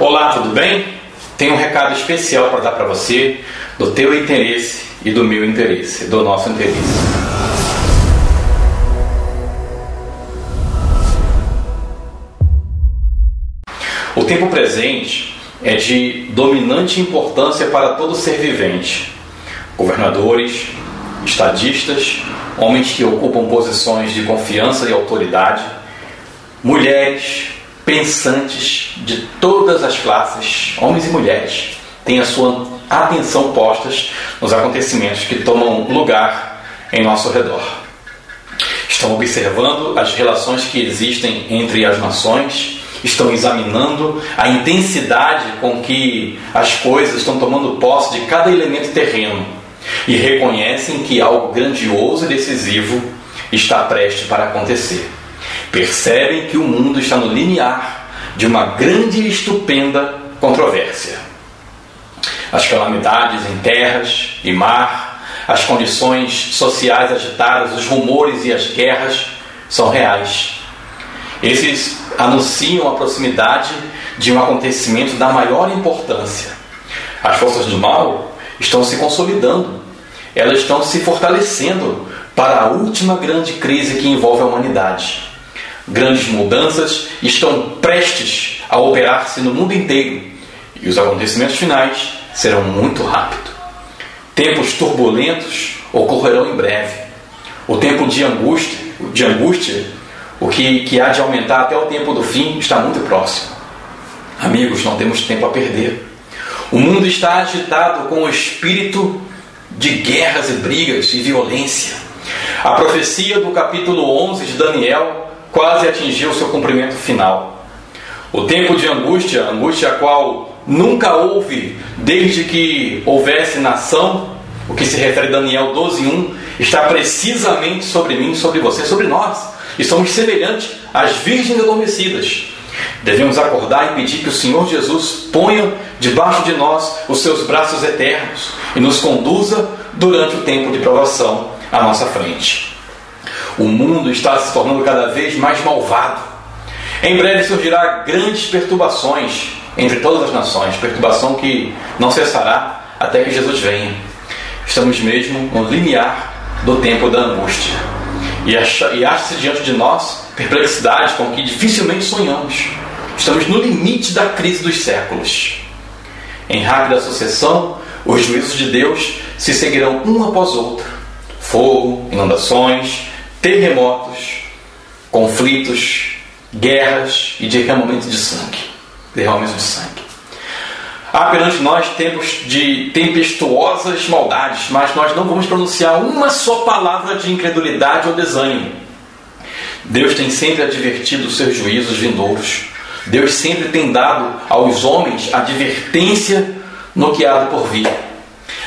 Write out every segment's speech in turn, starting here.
Olá, tudo bem? Tenho um recado especial para dar para você do teu interesse e do meu interesse, do nosso interesse. O tempo presente é de dominante importância para todo ser vivente. Governadores, estadistas, homens que ocupam posições de confiança e autoridade, mulheres, pensantes de todas as classes, homens e mulheres, têm a sua atenção postas nos acontecimentos que tomam lugar em nosso redor. Estão observando as relações que existem entre as nações, estão examinando a intensidade com que as coisas estão tomando posse de cada elemento terreno e reconhecem que algo grandioso e decisivo está prestes para acontecer percebem que o mundo está no linear de uma grande e estupenda controvérsia. As calamidades em terras e mar, as condições sociais agitadas, os rumores e as guerras são reais. Esses anunciam a proximidade de um acontecimento da maior importância. As forças do mal estão se consolidando, elas estão se fortalecendo para a última grande crise que envolve a humanidade Grandes mudanças estão prestes a operar-se no mundo inteiro e os acontecimentos finais serão muito rápidos. Tempos turbulentos ocorrerão em breve. O tempo de angústia, de angústia, o que, que há de aumentar até o tempo do fim, está muito próximo. Amigos, não temos tempo a perder. O mundo está agitado com o espírito de guerras e brigas e violência. A profecia do capítulo 11 de Daniel quase atingiu seu cumprimento final. O tempo de angústia, angústia a qual nunca houve desde que houvesse nação, o que se refere a Daniel 12:1, está precisamente sobre mim, sobre você, sobre nós. E somos semelhantes às virgens adormecidas. Devemos acordar e pedir que o Senhor Jesus ponha debaixo de nós os seus braços eternos e nos conduza durante o tempo de provação à nossa frente. O mundo está se tornando cada vez mais malvado. Em breve surgirá grandes perturbações entre todas as nações, perturbação que não cessará até que Jesus venha. Estamos mesmo no limiar do tempo da angústia. E acha-se diante de nós perplexidade com que dificilmente sonhamos. Estamos no limite da crise dos séculos. Em rápida sucessão, os juízos de Deus se seguirão um após outro: fogo, inundações, terremotos, conflitos, guerras e derramamento de sangue. Derramamento de sangue. Há perante nós tempos de tempestuosas maldades, mas nós não vamos pronunciar uma só palavra de incredulidade ou desânimo. Deus tem sempre advertido os seus juízos vindouros. Deus sempre tem dado aos homens advertência no que há por vir.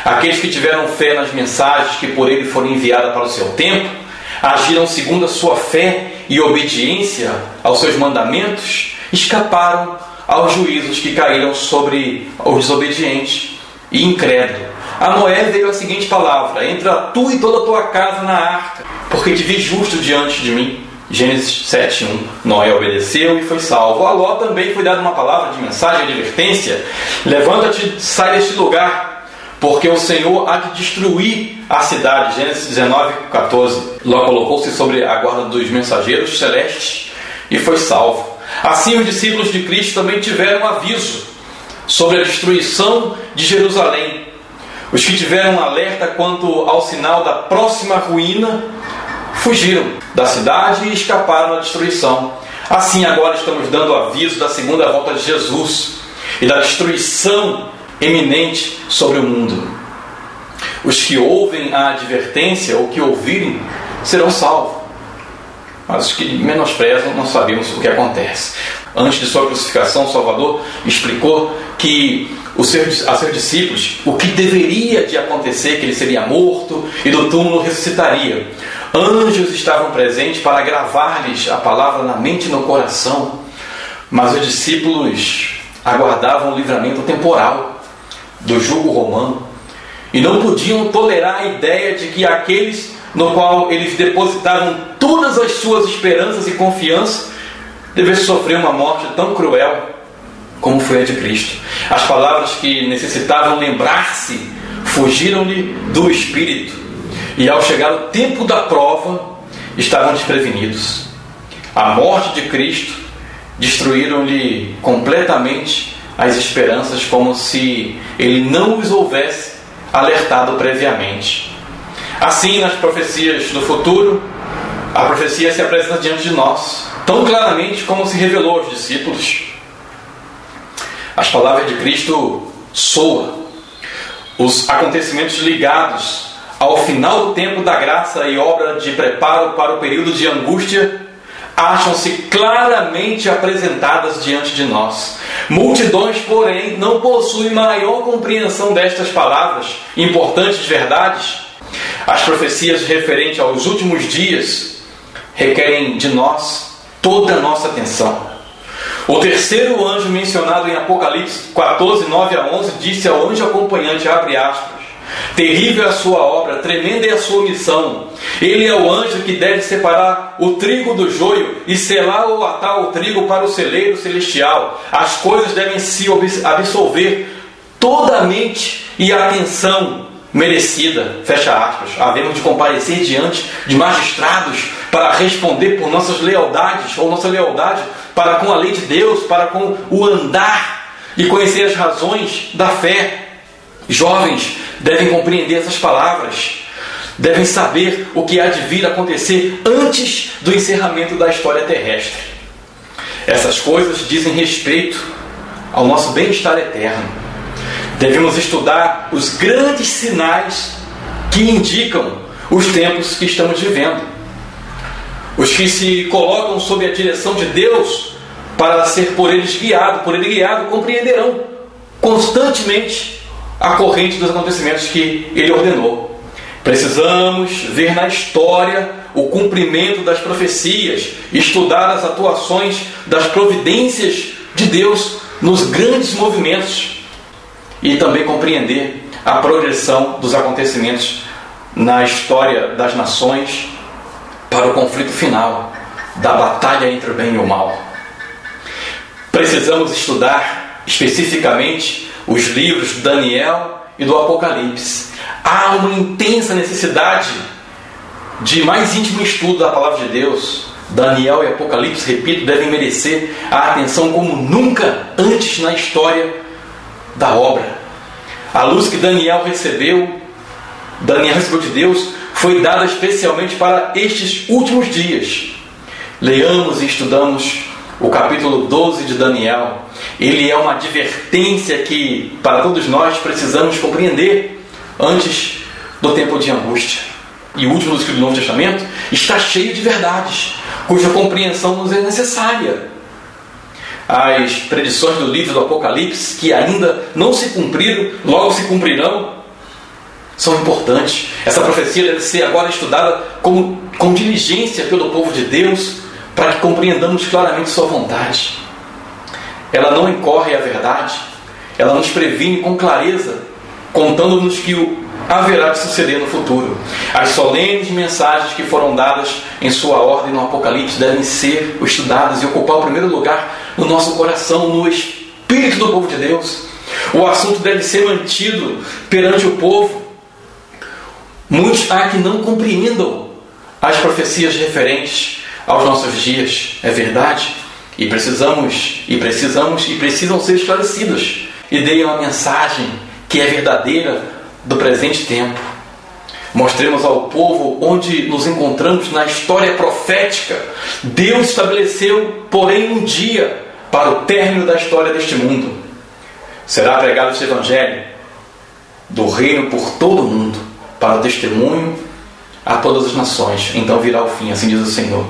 Aqueles que tiveram fé nas mensagens que por ele foram enviadas para o seu tempo, agiram segundo a sua fé e obediência aos seus mandamentos, escaparam aos juízos que caíram sobre os desobedientes e incrédulos. A Noé veio a seguinte palavra: Entra tu e toda a tua casa na arca, porque te vi justo diante de mim. Gênesis 7:1. Noé obedeceu e foi salvo. A Ló também foi dada uma palavra de mensagem, de advertência: Levanta-te, sai deste lugar, porque o Senhor há de destruir a cidade. Gênesis 19, 14. Ló colocou-se sobre a guarda dos mensageiros celestes e foi salvo. Assim, os discípulos de Cristo também tiveram aviso sobre a destruição de Jerusalém. Os que tiveram alerta quanto ao sinal da próxima ruína fugiram da cidade e escaparam da destruição. Assim, agora estamos dando aviso da segunda volta de Jesus e da destruição eminente sobre o mundo. Os que ouvem a advertência ou que ouvirem serão salvos. Mas os que menosprezam não sabemos o que acontece. Antes de sua crucificação, Salvador explicou que os seus, a seus discípulos o que deveria de acontecer, que ele seria morto e do túmulo ressuscitaria. Anjos estavam presentes para gravar-lhes a palavra na mente e no coração, mas os discípulos aguardavam o livramento temporal do jugo romano e não podiam tolerar a ideia de que aqueles no qual eles depositavam todas as suas esperanças e confiança devessem sofrer uma morte tão cruel. como foi a de Cristo. As palavras que necessitavam lembrar-se fugiram-lhe do espírito, e ao chegar o tempo da prova, estavam desprevenidos. A morte de Cristo destruíram-lhe completamente as esperanças, como se ele não os houvesse alertado previamente. Assim, nas profecias do futuro, a profecia se apresenta diante de nós, tão claramente como se revelou aos discípulos. As palavras de Cristo soam. Os acontecimentos ligados ao final do tempo da graça e obra de preparo para o período de angústia acham-se claramente apresentadas diante de nós. Multidões, porém, não possuem maior compreensão destas palavras, importantes verdades. As profecias referentes aos últimos dias requerem de nós toda a nossa atenção. O terceiro anjo mencionado em Apocalipse 14, 9 a 11 disse ao anjo acompanhante, abre aspas, Terrível é a sua obra, tremenda é a sua missão. Ele é o anjo que deve separar o trigo do joio e selar ou atar o trigo para o celeiro celestial. As coisas devem se absolver toda a mente e atenção merecida. Fecha aspas. Havemos de comparecer diante de magistrados para responder por nossas lealdades ou nossa lealdade para com a lei de Deus, para com o andar e conhecer as razões da fé. Jovens, devem compreender essas palavras, devem saber o que há de vir acontecer antes do encerramento da história terrestre. Essas coisas dizem respeito ao nosso bem-estar eterno. Devemos estudar os grandes sinais que indicam os tempos que estamos vivendo. Os que se colocam sob a direção de Deus para ser por eles guiado, por ele guiado, compreenderão constantemente a corrente dos acontecimentos que ele ordenou. Precisamos ver na história o cumprimento das profecias, estudar as atuações das providências de Deus nos grandes movimentos e também compreender a progressão dos acontecimentos na história das nações para o conflito final da batalha entre o bem e o mal. Precisamos estudar especificamente os livros de Daniel e do Apocalipse. Há uma intensa necessidade de mais íntimo estudo da palavra de Deus. Daniel e Apocalipse, repito, devem merecer a atenção como nunca antes na história da obra. A luz que Daniel recebeu, Daniel recebeu de Deus, foi dada especialmente para estes últimos dias. Leamos e estudamos o capítulo 12 de Daniel, ele é uma advertência que para todos nós precisamos compreender antes do tempo de angústia. E o último do Novo Testamento está cheio de verdades, cuja compreensão nos é necessária. As predições do livro do Apocalipse, que ainda não se cumpriram, logo se cumprirão, são importantes. Essa profecia deve ser agora estudada com, com diligência pelo povo de Deus, para que compreendamos claramente Sua vontade. Ela não incorre a verdade, ela nos previne com clareza, contando-nos que o haverá de suceder no futuro. As solenes mensagens que foram dadas em sua ordem no Apocalipse devem ser estudadas e ocupar o primeiro lugar no nosso coração, no espírito do povo de Deus. O assunto deve ser mantido perante o povo. Muitos há que não compreendam as profecias referentes aos nossos dias. É verdade? E precisamos, e precisamos, e precisam ser esclarecidos. E deem uma mensagem que é verdadeira do presente tempo. Mostremos ao povo onde nos encontramos na história profética. Deus estabeleceu, porém, um dia para o término da história deste mundo. Será pregado este Evangelho do reino por todo o mundo, para o testemunho a todas as nações. Então virá o fim, assim diz o Senhor.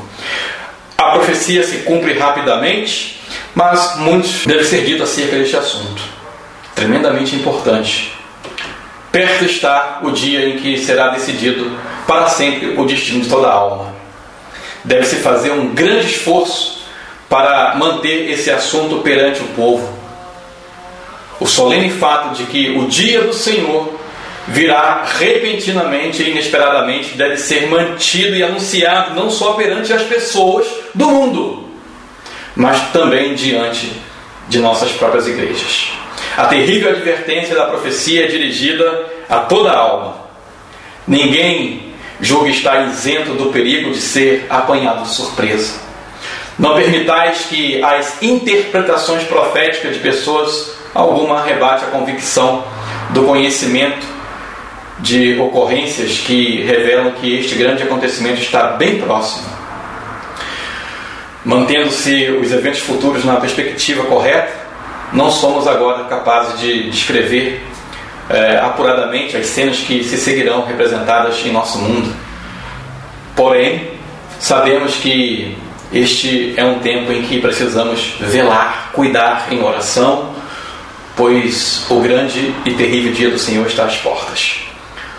A profecia se cumpre rapidamente, mas muitos deve ser dito acerca deste assunto. Tremendamente importante. Perto está o dia em que será decidido para sempre o destino de toda a alma. Deve-se fazer um grande esforço para manter esse assunto perante o povo. O solene fato de que o dia do Senhor virá repentinamente e inesperadamente, deve ser mantido e anunciado não só perante as pessoas do mundo, mas também diante de nossas próprias igrejas. A terrível advertência da profecia é dirigida a toda a alma. Ninguém julga estar isento do perigo de ser apanhado de surpresa. Não permitais que as interpretações proféticas de pessoas alguma arrebate a convicção do conhecimento de ocorrências que revelam que este grande acontecimento está bem próximo. Mantendo-se os eventos futuros na perspectiva correta, não somos agora capazes de descrever é, apuradamente as cenas que se seguirão representadas em nosso mundo. Porém, sabemos que este é um tempo em que precisamos velar, cuidar em oração, pois o grande e terrível dia do Senhor está às portas.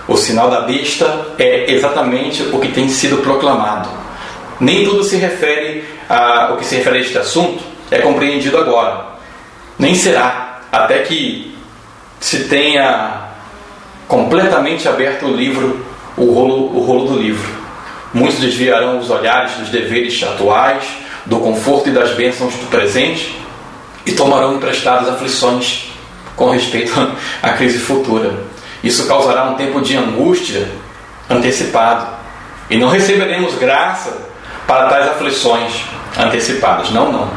O sinal da besta é exatamente o que tem sido proclamado. Nem tudo se refere a o que se refere a este assunto é compreendido agora. Nem será até que se tenha completamente aberto o livro, o rolo, o rolo do livro. Muitos desviarão os olhares dos deveres atuais, do conforto e das bênçãos do presente e tomarão emprestadas aflições com respeito à crise futura. Isso causará um tempo de angústia antecipado e não receberemos graça para tais aflições antecipadas. Não, não.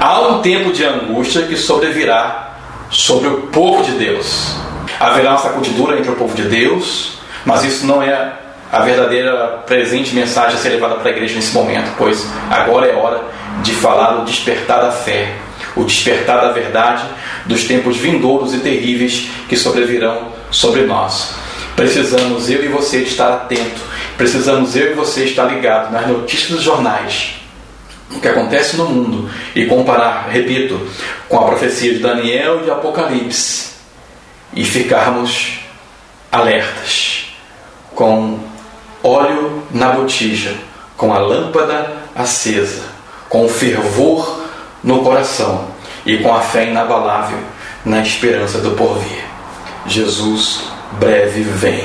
Há um tempo de angústia que sobrevirá sobre o povo de Deus. Haverá uma sacudidura entre o povo de Deus, mas isso não é a verdadeira presente mensagem a ser levada para a igreja nesse momento, pois agora é hora de falar o despertar da fé, o despertar da verdade dos tempos vindouros e terríveis que sobrevirão sobre nós. Precisamos eu e você estar atento, precisamos eu e você estar ligado nas notícias dos jornais, o que acontece no mundo e comparar, repito, com a profecia de Daniel e de Apocalipse e ficarmos alertas com óleo na botija, com a lâmpada acesa, com o fervor no coração e com a fé inabalável na esperança do porvir. Jesus breve vem.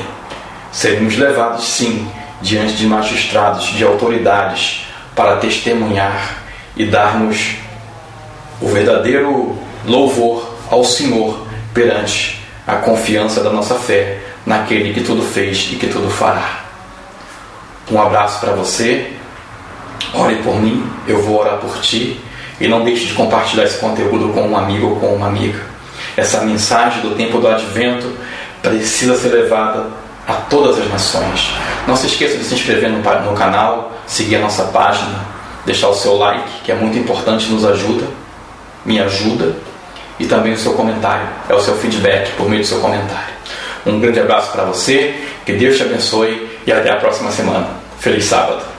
Seremos levados, sim, diante de magistrados, de autoridades, para testemunhar e darmos o verdadeiro louvor ao Senhor perante a confiança da nossa fé naquele que tudo fez e que tudo fará. Um abraço para você. Ore por mim, eu vou orar por ti. E não deixe de compartilhar esse conteúdo com um amigo ou com uma amiga. Essa mensagem do tempo do advento precisa ser levada a todas as nações. Não se esqueça de se inscrever no, no canal, seguir a nossa página, deixar o seu like, que é muito importante, nos ajuda, me ajuda, e também o seu comentário, é o seu feedback por meio do seu comentário. Um grande abraço para você, que Deus te abençoe e até a próxima semana. Feliz sábado!